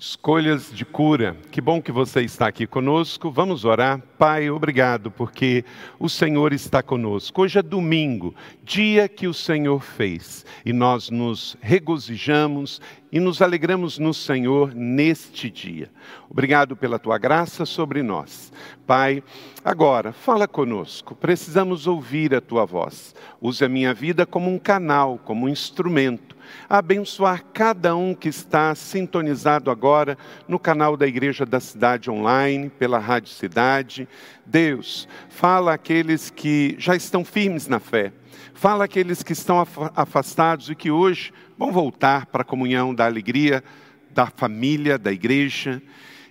Escolhas de cura. Que bom que você está aqui conosco. Vamos orar. Pai, obrigado porque o Senhor está conosco. Hoje é domingo, dia que o Senhor fez, e nós nos regozijamos e nos alegramos no Senhor neste dia. Obrigado pela tua graça sobre nós. Pai, agora fala conosco. Precisamos ouvir a tua voz. Use a minha vida como um canal, como um instrumento abençoar cada um que está sintonizado agora no canal da Igreja da Cidade Online, pela Rádio Cidade. Deus, fala aqueles que já estão firmes na fé, fala aqueles que estão afastados e que hoje vão voltar para a comunhão da alegria da família, da igreja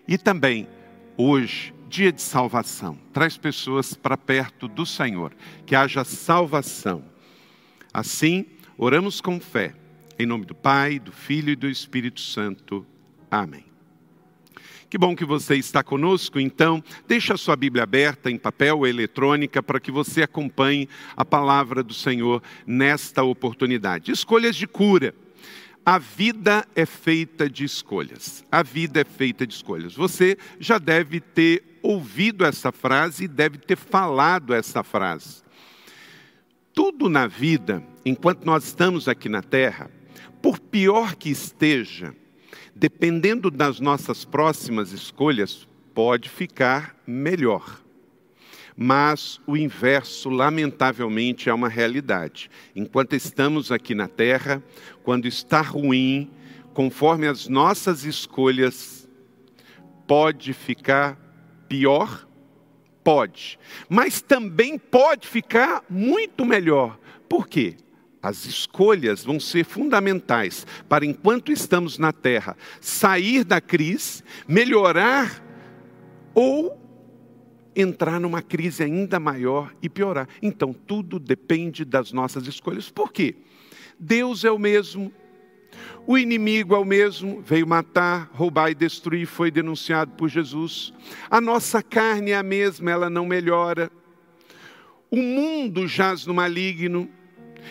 e também hoje dia de salvação. Traz pessoas para perto do Senhor, que haja salvação. Assim, oramos com fé em nome do Pai, do Filho e do Espírito Santo. Amém. Que bom que você está conosco, então, deixa a sua Bíblia aberta em papel ou eletrônica para que você acompanhe a palavra do Senhor nesta oportunidade. Escolhas de cura. A vida é feita de escolhas. A vida é feita de escolhas. Você já deve ter ouvido essa frase e deve ter falado essa frase. Tudo na vida, enquanto nós estamos aqui na terra, por pior que esteja, dependendo das nossas próximas escolhas, pode ficar melhor. Mas o inverso, lamentavelmente, é uma realidade. Enquanto estamos aqui na terra, quando está ruim, conforme as nossas escolhas, pode ficar pior? Pode. Mas também pode ficar muito melhor. Por quê? As escolhas vão ser fundamentais para, enquanto estamos na terra, sair da crise, melhorar ou entrar numa crise ainda maior e piorar. Então, tudo depende das nossas escolhas. Por quê? Deus é o mesmo, o inimigo é o mesmo, veio matar, roubar e destruir, foi denunciado por Jesus. A nossa carne é a mesma, ela não melhora. O mundo jaz no maligno,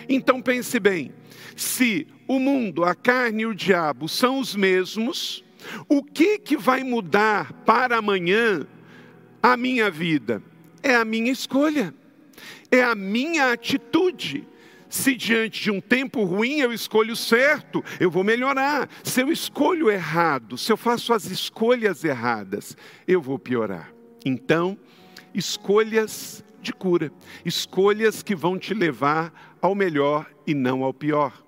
então pense bem: se o mundo, a carne e o diabo são os mesmos, o que, que vai mudar para amanhã a minha vida? É a minha escolha, é a minha atitude. Se diante de um tempo ruim eu escolho certo, eu vou melhorar. Se eu escolho errado, se eu faço as escolhas erradas, eu vou piorar. Então, escolhas de cura, escolhas que vão te levar ao melhor e não ao pior.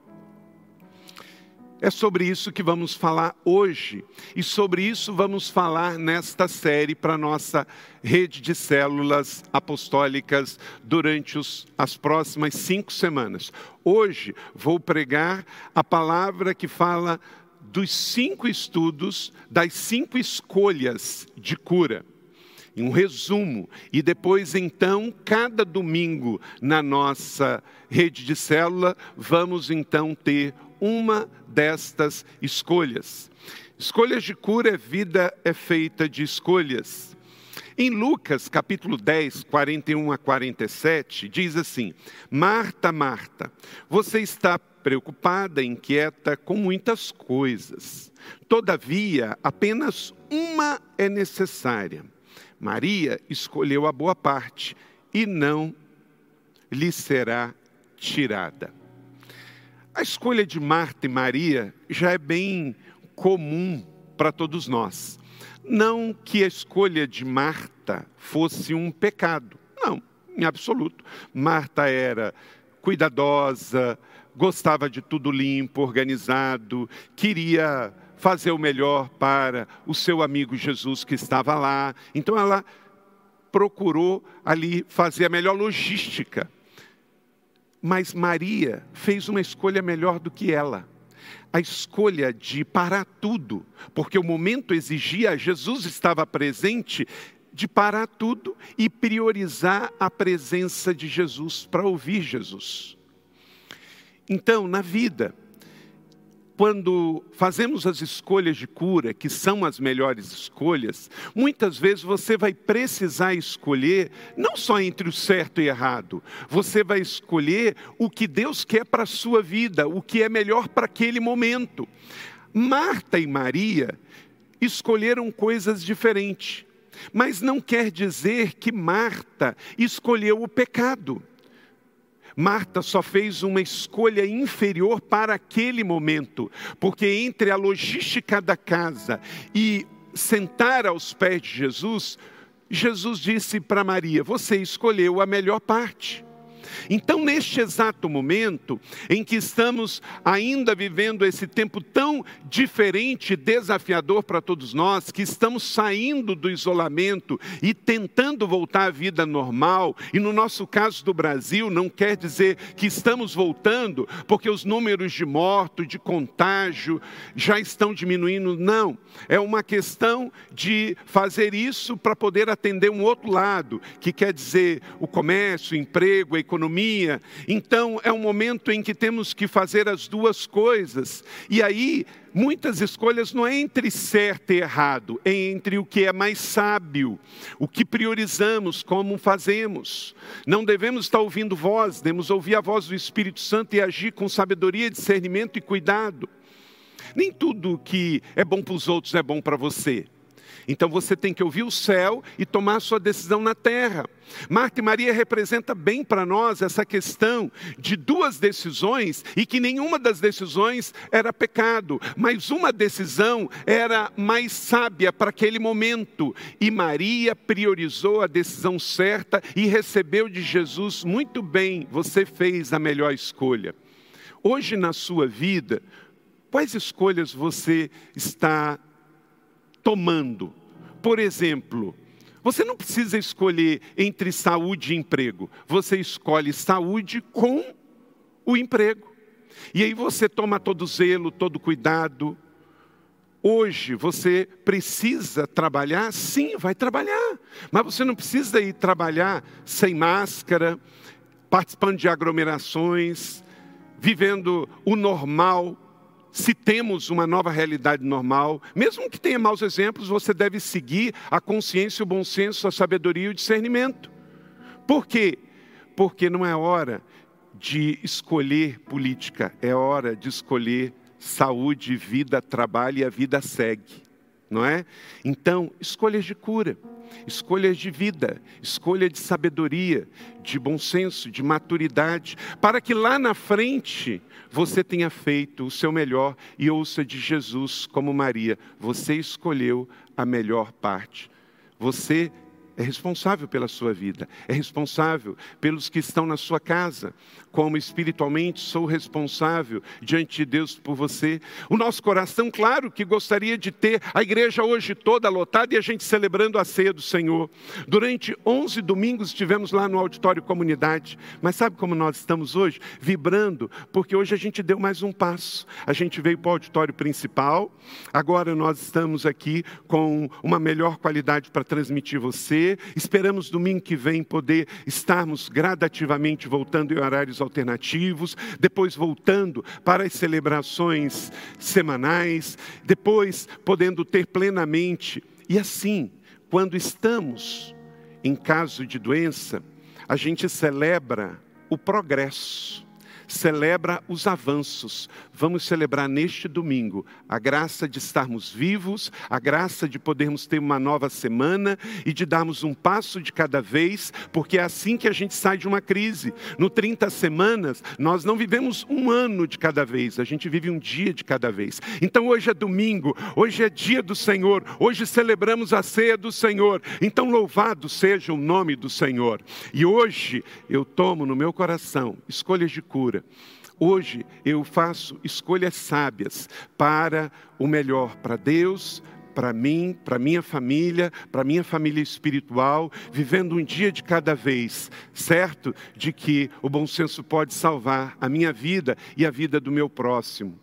É sobre isso que vamos falar hoje, e sobre isso vamos falar nesta série para nossa rede de células apostólicas durante os, as próximas cinco semanas. Hoje vou pregar a palavra que fala dos cinco estudos, das cinco escolhas de cura um resumo, e depois, então, cada domingo na nossa rede de célula, vamos então ter uma destas escolhas. Escolhas de cura, vida é feita de escolhas. Em Lucas capítulo 10, 41 a 47, diz assim: Marta, Marta, você está preocupada, inquieta com muitas coisas. Todavia, apenas uma é necessária. Maria escolheu a boa parte e não lhe será tirada. A escolha de Marta e Maria já é bem comum para todos nós. Não que a escolha de Marta fosse um pecado, não, em absoluto. Marta era cuidadosa, gostava de tudo limpo, organizado, queria fazer o melhor para o seu amigo Jesus que estava lá. Então ela procurou ali fazer a melhor logística. Mas Maria fez uma escolha melhor do que ela. A escolha de parar tudo, porque o momento exigia, Jesus estava presente, de parar tudo e priorizar a presença de Jesus para ouvir Jesus. Então, na vida, quando fazemos as escolhas de cura, que são as melhores escolhas, muitas vezes você vai precisar escolher não só entre o certo e errado, você vai escolher o que Deus quer para a sua vida, o que é melhor para aquele momento. Marta e Maria escolheram coisas diferentes, mas não quer dizer que Marta escolheu o pecado. Marta só fez uma escolha inferior para aquele momento, porque entre a logística da casa e sentar aos pés de Jesus, Jesus disse para Maria: Você escolheu a melhor parte. Então, neste exato momento em que estamos ainda vivendo esse tempo tão diferente e desafiador para todos nós, que estamos saindo do isolamento e tentando voltar à vida normal, e no nosso caso do Brasil, não quer dizer que estamos voltando porque os números de mortos, de contágio já estão diminuindo, não. É uma questão de fazer isso para poder atender um outro lado, que quer dizer o comércio, o emprego, a economia economia. Então, é um momento em que temos que fazer as duas coisas. E aí, muitas escolhas não é entre certo e errado, é entre o que é mais sábio, o que priorizamos, como fazemos. Não devemos estar ouvindo voz, devemos ouvir a voz do Espírito Santo e agir com sabedoria, discernimento e cuidado. Nem tudo que é bom para os outros é bom para você. Então você tem que ouvir o céu e tomar sua decisão na terra. Marta e Maria representa bem para nós essa questão de duas decisões e que nenhuma das decisões era pecado, mas uma decisão era mais sábia para aquele momento. E Maria priorizou a decisão certa e recebeu de Jesus muito bem, você fez a melhor escolha. Hoje na sua vida, quais escolhas você está tomando. Por exemplo, você não precisa escolher entre saúde e emprego, você escolhe saúde com o emprego. E aí você toma todo zelo, todo cuidado. Hoje você precisa trabalhar? Sim, vai trabalhar. Mas você não precisa ir trabalhar sem máscara, participando de aglomerações, vivendo o normal se temos uma nova realidade normal, mesmo que tenha maus exemplos, você deve seguir a consciência, o bom senso, a sabedoria e o discernimento. Por quê? Porque não é hora de escolher política, é hora de escolher saúde, vida, trabalho e a vida segue, não é? Então, escolhas de cura escolhas de vida, escolha de sabedoria, de bom senso, de maturidade, para que lá na frente você tenha feito o seu melhor e ouça de Jesus como Maria, você escolheu a melhor parte. Você é responsável pela sua vida, é responsável pelos que estão na sua casa, como espiritualmente sou responsável diante de Deus por você. O nosso coração, claro, que gostaria de ter a igreja hoje toda lotada e a gente celebrando a ceia do Senhor. Durante 11 domingos estivemos lá no auditório comunidade, mas sabe como nós estamos hoje? Vibrando, porque hoje a gente deu mais um passo. A gente veio para o auditório principal, agora nós estamos aqui com uma melhor qualidade para transmitir você Esperamos domingo que vem poder estarmos gradativamente voltando em horários alternativos, depois voltando para as celebrações semanais, depois podendo ter plenamente. E assim, quando estamos em caso de doença, a gente celebra o progresso celebra os avanços. Vamos celebrar neste domingo a graça de estarmos vivos, a graça de podermos ter uma nova semana e de darmos um passo de cada vez, porque é assim que a gente sai de uma crise. No 30 semanas, nós não vivemos um ano de cada vez, a gente vive um dia de cada vez. Então hoje é domingo, hoje é dia do Senhor, hoje celebramos a ceia do Senhor. Então louvado seja o nome do Senhor. E hoje eu tomo no meu coração escolhas de cura Hoje eu faço escolhas sábias para o melhor para Deus, para mim, para minha família, para minha família espiritual, vivendo um dia de cada vez, certo de que o bom senso pode salvar a minha vida e a vida do meu próximo.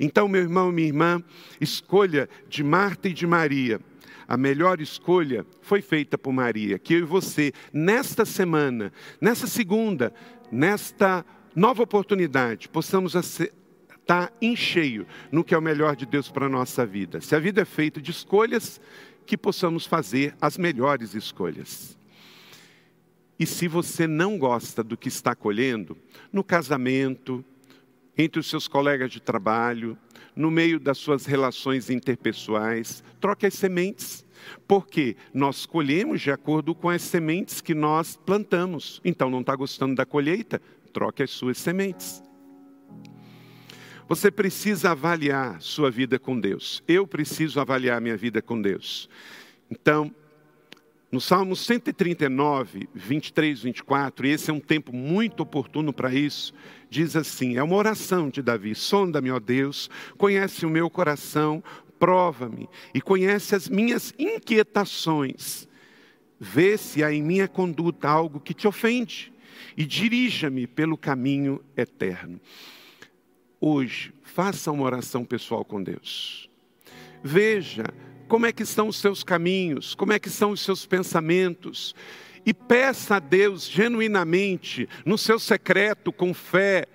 Então, meu irmão, minha irmã, escolha de Marta e de Maria. A melhor escolha foi feita por Maria, que eu e você, nesta semana, nessa segunda, nesta nova oportunidade, possamos estar em cheio no que é o melhor de Deus para a nossa vida. Se a vida é feita de escolhas, que possamos fazer as melhores escolhas. E se você não gosta do que está colhendo, no casamento, entre os seus colegas de trabalho, no meio das suas relações interpessoais. Troque as sementes, porque nós colhemos de acordo com as sementes que nós plantamos. Então, não está gostando da colheita? Troque as suas sementes. Você precisa avaliar sua vida com Deus. Eu preciso avaliar minha vida com Deus. Então, no Salmo 139, 23, 24, e esse é um tempo muito oportuno para isso, diz assim: é uma oração de Davi: sonda-me, ó Deus, conhece o meu coração, prova-me e conhece as minhas inquietações. Vê se há em minha conduta algo que te ofende e dirija-me pelo caminho eterno. Hoje, faça uma oração pessoal com Deus. Veja como é que estão os seus caminhos, como é que são os seus pensamentos. E peça a Deus genuinamente, no seu secreto, com fé,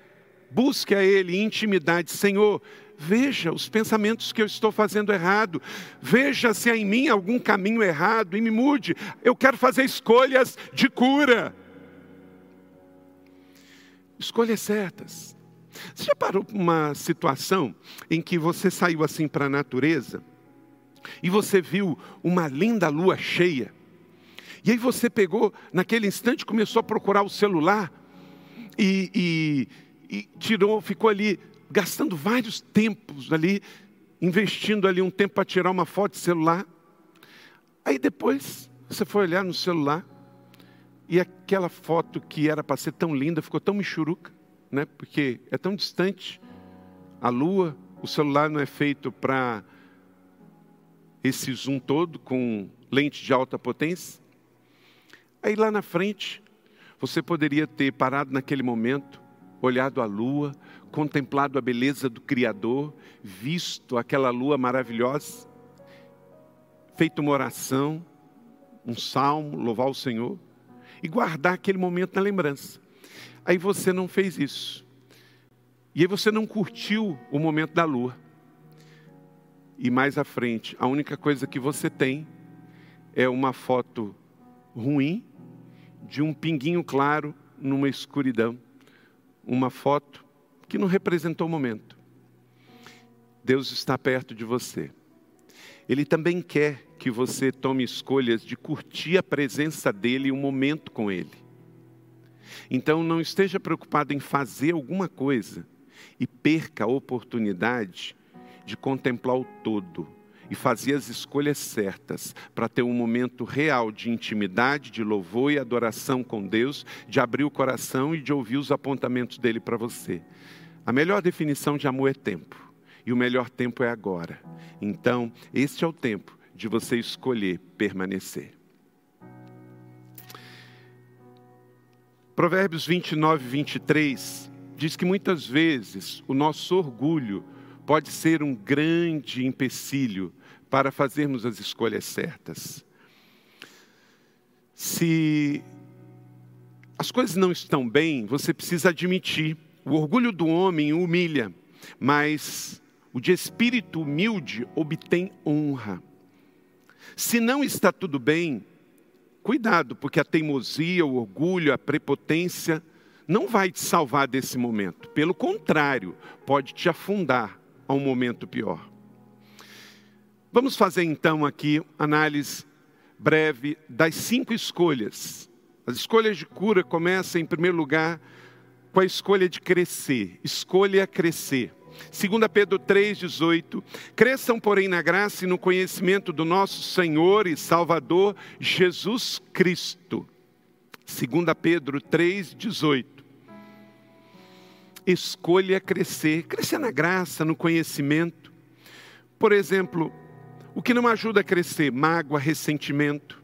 busque a Ele intimidade. Senhor, veja os pensamentos que eu estou fazendo errado, veja se há em mim algum caminho errado e me mude. Eu quero fazer escolhas de cura. Escolhas certas. Você já parou para uma situação em que você saiu assim para a natureza? e você viu uma linda lua cheia. E aí você pegou, naquele instante, começou a procurar o celular e, e, e tirou, ficou ali gastando vários tempos ali, investindo ali um tempo para tirar uma foto de celular. Aí depois você foi olhar no celular e aquela foto que era para ser tão linda ficou tão michuruca, né? Porque é tão distante a lua, o celular não é feito para esse zoom todo com lente de alta potência. Aí lá na frente, você poderia ter parado naquele momento, olhado a lua, contemplado a beleza do Criador, visto aquela lua maravilhosa, feito uma oração, um salmo, louvar o Senhor e guardar aquele momento na lembrança. Aí você não fez isso. E aí você não curtiu o momento da lua. E mais à frente, a única coisa que você tem é uma foto ruim de um pinguinho claro numa escuridão. Uma foto que não representou o momento. Deus está perto de você. Ele também quer que você tome escolhas de curtir a presença dele e um momento com ele. Então não esteja preocupado em fazer alguma coisa e perca a oportunidade de contemplar o todo e fazer as escolhas certas para ter um momento real de intimidade, de louvor e adoração com Deus, de abrir o coração e de ouvir os apontamentos dele para você. A melhor definição de amor é tempo, e o melhor tempo é agora. Então, este é o tempo de você escolher permanecer. Provérbios 29, 23 diz que muitas vezes o nosso orgulho pode ser um grande empecilho para fazermos as escolhas certas. Se as coisas não estão bem, você precisa admitir. O orgulho do homem humilha, mas o de espírito humilde obtém honra. Se não está tudo bem, cuidado, porque a teimosia, o orgulho, a prepotência não vai te salvar desse momento. Pelo contrário, pode te afundar a um momento pior. Vamos fazer então aqui análise breve das cinco escolhas. As escolhas de cura começam em primeiro lugar com a escolha de crescer. Escolha crescer. 2 Pedro 3,18: Cresçam, porém, na graça e no conhecimento do nosso Senhor e Salvador Jesus Cristo. 2 Pedro 3,18 escolha crescer, crescer na graça, no conhecimento. Por exemplo, o que não ajuda a crescer? Mágoa, ressentimento.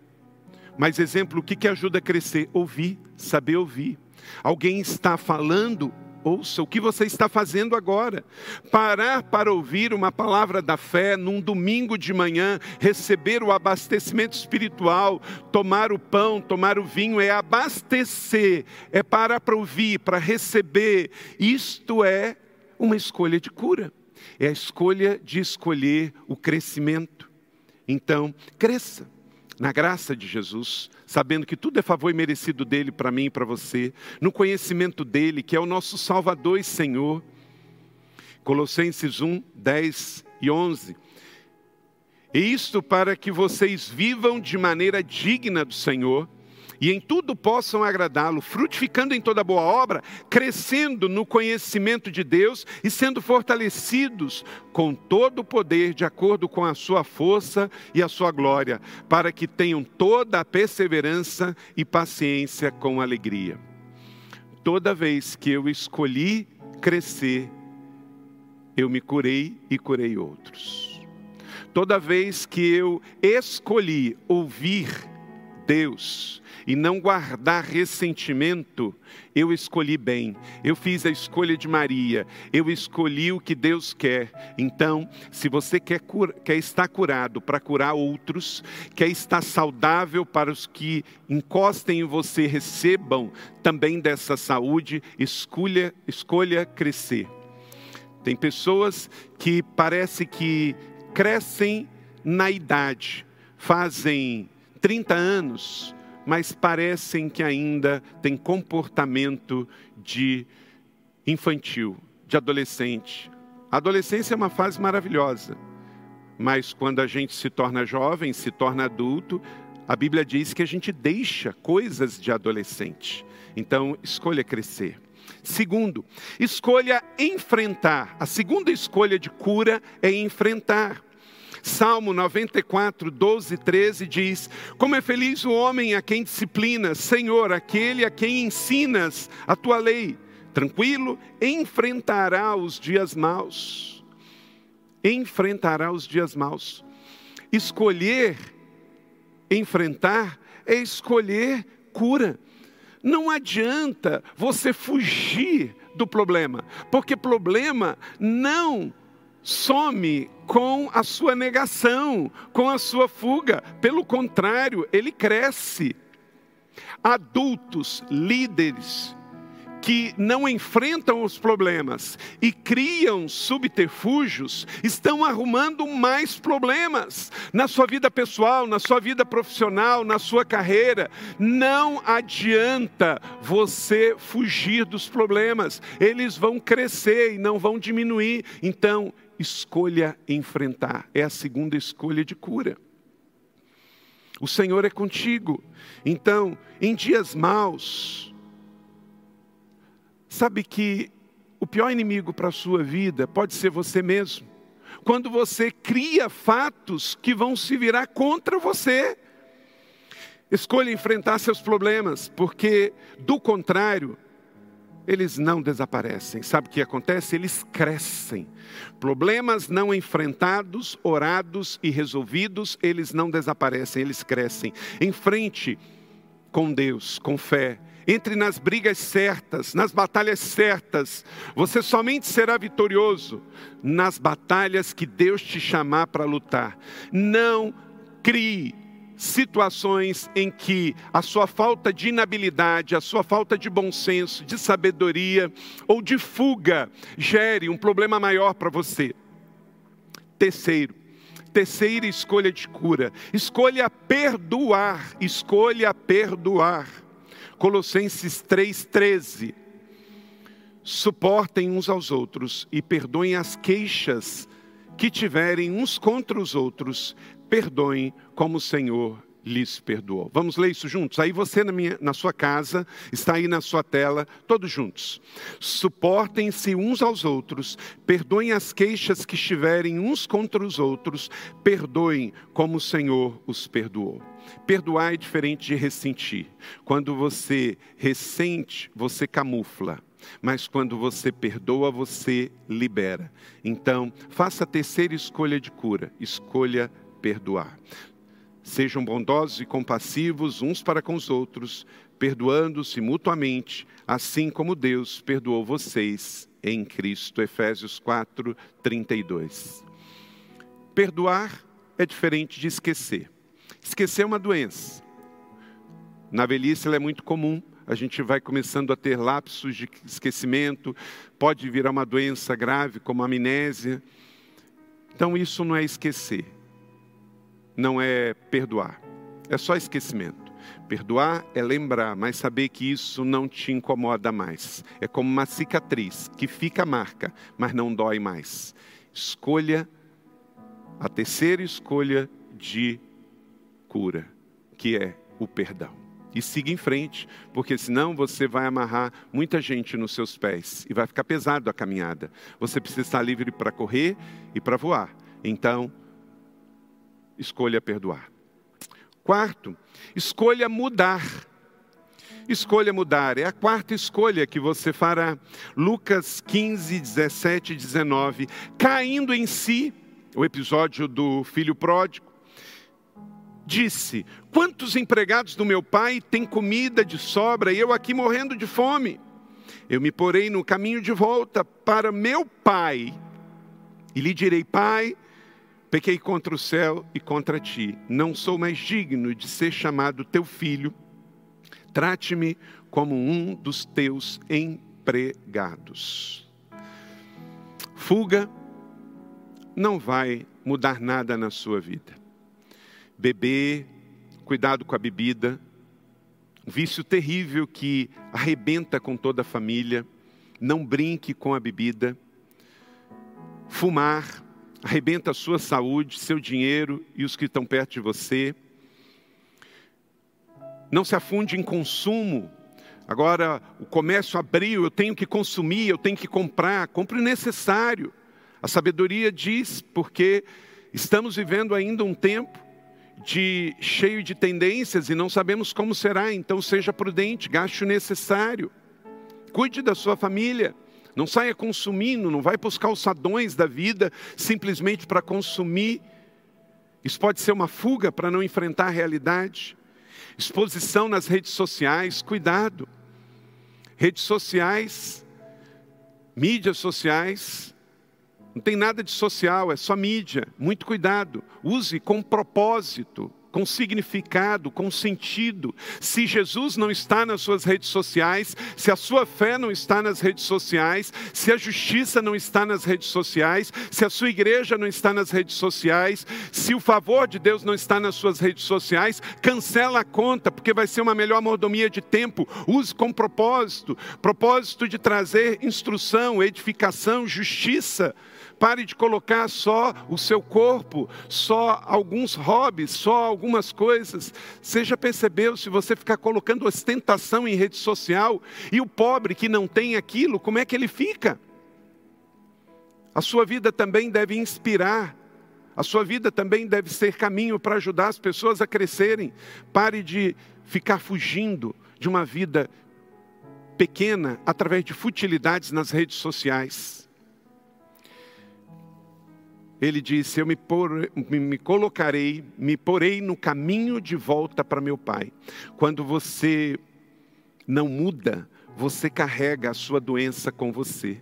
Mas exemplo, o que, que ajuda a crescer? Ouvir, saber ouvir. Alguém está falando, Ouça o que você está fazendo agora. Parar para ouvir uma palavra da fé num domingo de manhã, receber o abastecimento espiritual, tomar o pão, tomar o vinho, é abastecer, é parar para ouvir, para receber. Isto é uma escolha de cura, é a escolha de escolher o crescimento. Então, cresça na graça de Jesus, sabendo que tudo é favor e merecido dele para mim e para você, no conhecimento dele, que é o nosso Salvador e Senhor. Colossenses 1, 10 e 11. E isto para que vocês vivam de maneira digna do Senhor e em tudo possam agradá-lo, frutificando em toda boa obra, crescendo no conhecimento de Deus e sendo fortalecidos com todo o poder, de acordo com a sua força e a sua glória, para que tenham toda a perseverança e paciência com alegria. Toda vez que eu escolhi crescer, eu me curei e curei outros. Toda vez que eu escolhi ouvir Deus e não guardar ressentimento, eu escolhi bem, eu fiz a escolha de Maria, eu escolhi o que Deus quer. Então, se você quer, quer estar curado para curar outros, quer estar saudável para os que encostem em você, recebam também dessa saúde, escolha, escolha crescer. Tem pessoas que parece que crescem na idade, fazem 30 anos, mas parecem que ainda têm comportamento de infantil, de adolescente. A adolescência é uma fase maravilhosa, mas quando a gente se torna jovem, se torna adulto, a Bíblia diz que a gente deixa coisas de adolescente. Então, escolha crescer. Segundo, escolha enfrentar. A segunda escolha de cura é enfrentar. Salmo 94, 12 e 13 diz: Como é feliz o homem a quem disciplinas, Senhor, aquele a quem ensinas a tua lei. Tranquilo, enfrentará os dias maus. Enfrentará os dias maus. Escolher enfrentar é escolher cura. Não adianta você fugir do problema, porque problema não some com a sua negação, com a sua fuga. Pelo contrário, ele cresce. Adultos, líderes, que não enfrentam os problemas e criam subterfúgios, estão arrumando mais problemas na sua vida pessoal, na sua vida profissional, na sua carreira. Não adianta você fugir dos problemas, eles vão crescer e não vão diminuir. Então, escolha enfrentar, é a segunda escolha de cura. O Senhor é contigo. Então, em dias maus, sabe que o pior inimigo para a sua vida pode ser você mesmo. Quando você cria fatos que vão se virar contra você. Escolha enfrentar seus problemas, porque do contrário, eles não desaparecem. Sabe o que acontece? Eles crescem. Problemas não enfrentados, orados e resolvidos, eles não desaparecem, eles crescem. Em frente com Deus, com fé, entre nas brigas certas, nas batalhas certas. Você somente será vitorioso nas batalhas que Deus te chamar para lutar. Não crie situações em que a sua falta de inabilidade, a sua falta de bom senso, de sabedoria ou de fuga gere um problema maior para você. Terceiro, terceira escolha de cura, escolha perdoar, escolha perdoar. Colossenses 3,13. Suportem uns aos outros e perdoem as queixas que tiverem uns contra os outros, perdoem como o Senhor lhes perdoou. Vamos ler isso juntos? Aí você na, minha, na sua casa, está aí na sua tela, todos juntos. Suportem-se uns aos outros, perdoem as queixas que estiverem uns contra os outros, perdoem como o Senhor os perdoou. Perdoar é diferente de ressentir. Quando você ressente, você camufla. Mas quando você perdoa, você libera. Então, faça a terceira escolha de cura: escolha perdoar. Sejam bondosos e compassivos uns para com os outros, perdoando-se mutuamente, assim como Deus perdoou vocês em Cristo. Efésios 4, 32. Perdoar é diferente de esquecer. Esquecer é uma doença. Na velhice ela é muito comum, a gente vai começando a ter lapsos de esquecimento, pode virar uma doença grave como amnésia. Então isso não é esquecer não é perdoar, é só esquecimento. Perdoar é lembrar, mas saber que isso não te incomoda mais. É como uma cicatriz que fica marca, mas não dói mais. Escolha a terceira escolha de cura, que é o perdão. E siga em frente, porque senão você vai amarrar muita gente nos seus pés e vai ficar pesado a caminhada. Você precisa estar livre para correr e para voar. Então, escolha perdoar. Quarto, escolha mudar. Escolha mudar. É a quarta escolha que você fará. Lucas 15, 17 e 19. Caindo em si, o episódio do filho pródigo, disse: Quantos empregados do meu pai têm comida de sobra e eu aqui morrendo de fome? Eu me porei no caminho de volta para meu pai e lhe direi: Pai, pequei contra o céu e contra ti. Não sou mais digno de ser chamado teu filho. Trate-me como um dos teus empregados. Fuga não vai mudar nada na sua vida. Beber, cuidado com a bebida, um vício terrível que arrebenta com toda a família. Não brinque com a bebida. Fumar, arrebenta a sua saúde, seu dinheiro e os que estão perto de você. Não se afunde em consumo. Agora o comércio abriu, eu tenho que consumir, eu tenho que comprar. Compre o necessário. A sabedoria diz, porque estamos vivendo ainda um tempo de cheio de tendências e não sabemos como será, então seja prudente, gaste o necessário. Cuide da sua família. Não saia consumindo, não vai para os calçadões da vida simplesmente para consumir. Isso pode ser uma fuga para não enfrentar a realidade. Exposição nas redes sociais, cuidado. Redes sociais, mídias sociais, não tem nada de social, é só mídia. Muito cuidado. Use com propósito com significado, com sentido. Se Jesus não está nas suas redes sociais, se a sua fé não está nas redes sociais, se a justiça não está nas redes sociais, se a sua igreja não está nas redes sociais, se o favor de Deus não está nas suas redes sociais, cancela a conta, porque vai ser uma melhor mordomia de tempo. Use com propósito propósito de trazer instrução, edificação, justiça. Pare de colocar só o seu corpo, só alguns hobbies, só algumas coisas. Você já percebeu se você ficar colocando ostentação em rede social e o pobre que não tem aquilo, como é que ele fica? A sua vida também deve inspirar. A sua vida também deve ser caminho para ajudar as pessoas a crescerem. Pare de ficar fugindo de uma vida pequena através de futilidades nas redes sociais ele disse: Eu me, por, me, colocarei, me porei no caminho de volta para meu pai. Quando você não muda, você carrega a sua doença com você.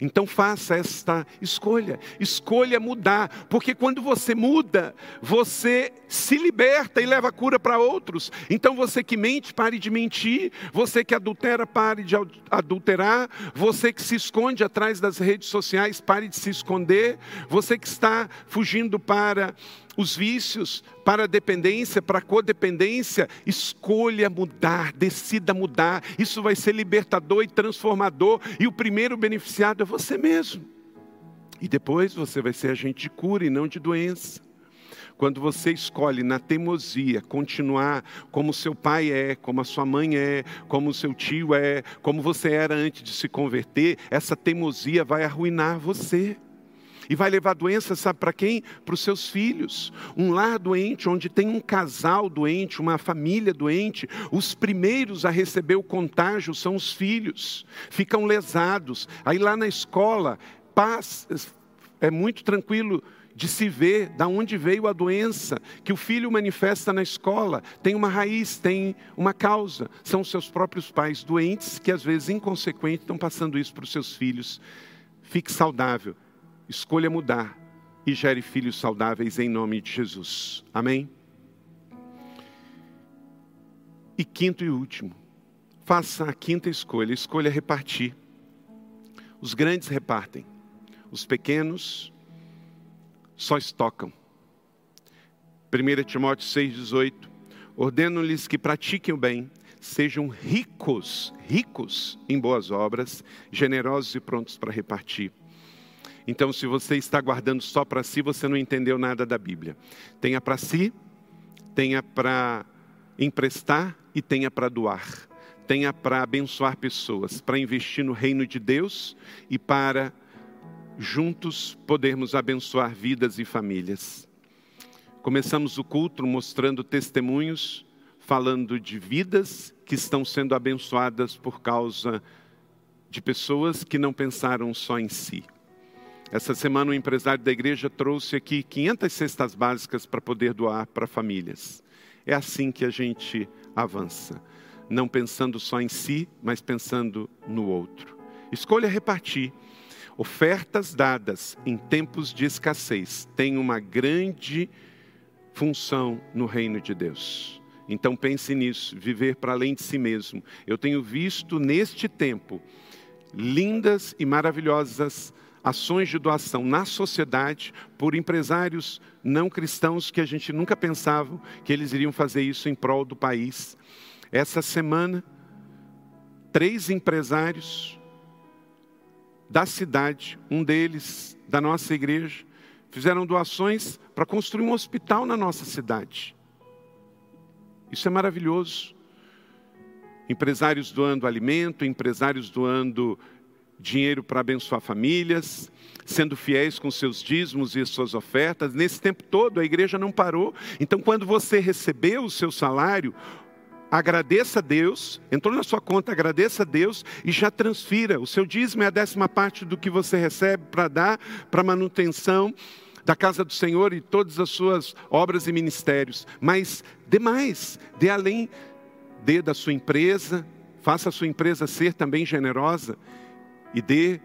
Então faça esta escolha, escolha mudar, porque quando você muda, você se liberta e leva cura para outros. Então você que mente, pare de mentir, você que adultera, pare de adulterar, você que se esconde atrás das redes sociais, pare de se esconder, você que está fugindo para os vícios, para a dependência, para a codependência, escolha mudar, decida mudar. Isso vai ser libertador e transformador, e o primeiro beneficiado é você mesmo. E depois você vai ser agente de cura e não de doença. Quando você escolhe na teimosia continuar como seu pai é, como a sua mãe é, como o seu tio é, como você era antes de se converter, essa teimosia vai arruinar você. E vai levar doença, sabe para quem? Para os seus filhos. Um lar doente, onde tem um casal doente, uma família doente, os primeiros a receber o contágio são os filhos. Ficam lesados. Aí lá na escola, paz, é muito tranquilo de se ver da onde veio a doença que o filho manifesta na escola. Tem uma raiz, tem uma causa. São seus próprios pais doentes que, às vezes, inconsequentes, estão passando isso para os seus filhos. Fique saudável escolha mudar e gere filhos saudáveis em nome de Jesus. Amém? E quinto e último, faça a quinta escolha, escolha repartir. Os grandes repartem, os pequenos só estocam. 1 Timóteo 6,18 ordeno-lhes que pratiquem o bem, sejam ricos, ricos em boas obras, generosos e prontos para repartir. Então, se você está guardando só para si, você não entendeu nada da Bíblia. Tenha para si, tenha para emprestar e tenha para doar. Tenha para abençoar pessoas, para investir no reino de Deus e para juntos podermos abençoar vidas e famílias. Começamos o culto mostrando testemunhos, falando de vidas que estão sendo abençoadas por causa de pessoas que não pensaram só em si. Essa semana, um empresário da igreja trouxe aqui 500 cestas básicas para poder doar para famílias. É assim que a gente avança, não pensando só em si, mas pensando no outro. Escolha repartir. Ofertas dadas em tempos de escassez têm uma grande função no reino de Deus. Então pense nisso, viver para além de si mesmo. Eu tenho visto neste tempo lindas e maravilhosas ações de doação na sociedade por empresários não cristãos que a gente nunca pensava que eles iriam fazer isso em prol do país. Essa semana, três empresários da cidade, um deles da nossa igreja, fizeram doações para construir um hospital na nossa cidade. Isso é maravilhoso. Empresários doando alimento, empresários doando dinheiro para abençoar famílias, sendo fiéis com seus dízimos e suas ofertas. Nesse tempo todo, a igreja não parou. Então, quando você recebeu o seu salário, agradeça a Deus, entrou na sua conta, agradeça a Deus e já transfira. O seu dízimo é a décima parte do que você recebe para dar para manutenção da casa do Senhor e todas as suas obras e ministérios. Mas dê mais, dê além, dê da sua empresa, faça a sua empresa ser também generosa e dê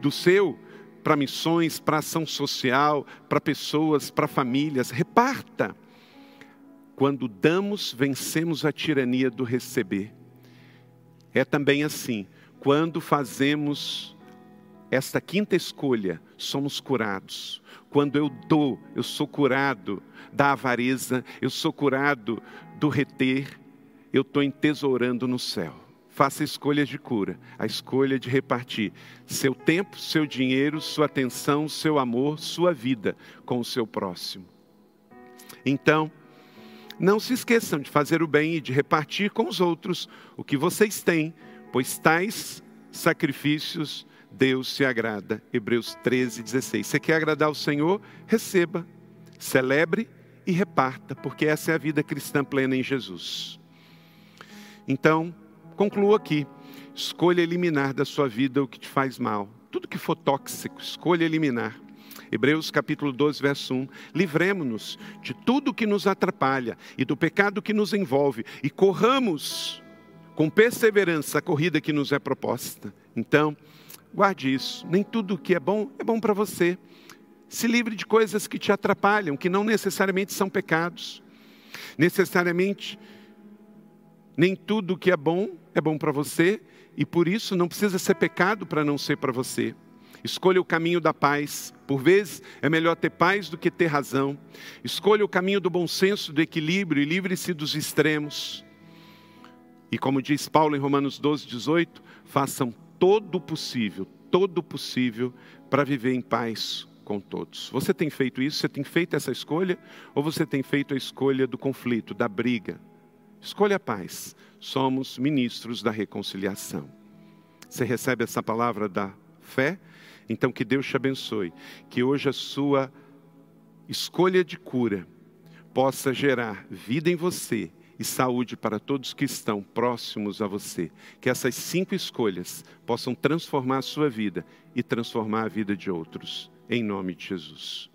do seu para missões, para ação social, para pessoas, para famílias. Reparta. Quando damos, vencemos a tirania do receber. É também assim, quando fazemos esta quinta escolha, somos curados. Quando eu dou, eu sou curado da avareza, eu sou curado do reter, eu estou entesourando no céu. Faça escolhas de cura, a escolha de repartir seu tempo, seu dinheiro, sua atenção, seu amor, sua vida com o seu próximo. Então, não se esqueçam de fazer o bem e de repartir com os outros o que vocês têm, pois tais sacrifícios Deus se agrada. Hebreus 13, 16. Você quer agradar o Senhor? Receba, celebre e reparta, porque essa é a vida cristã plena em Jesus. Então, Concluo aqui. Escolha eliminar da sua vida o que te faz mal. Tudo que for tóxico, escolha eliminar. Hebreus capítulo 12, verso 1. Livremos-nos de tudo que nos atrapalha e do pecado que nos envolve e corramos com perseverança a corrida que nos é proposta. Então, guarde isso. Nem tudo que é bom é bom para você. Se livre de coisas que te atrapalham, que não necessariamente são pecados. Necessariamente nem tudo que é bom é bom para você e por isso não precisa ser pecado para não ser para você. Escolha o caminho da paz. Por vezes é melhor ter paz do que ter razão. Escolha o caminho do bom senso, do equilíbrio e livre-se dos extremos. E como diz Paulo em Romanos 12, 18, façam todo o possível, todo o possível para viver em paz com todos. Você tem feito isso? Você tem feito essa escolha? Ou você tem feito a escolha do conflito, da briga, Escolha a paz. Somos ministros da reconciliação. Você recebe essa palavra da fé? Então que Deus te abençoe. Que hoje a sua escolha de cura possa gerar vida em você e saúde para todos que estão próximos a você. Que essas cinco escolhas possam transformar a sua vida e transformar a vida de outros. Em nome de Jesus.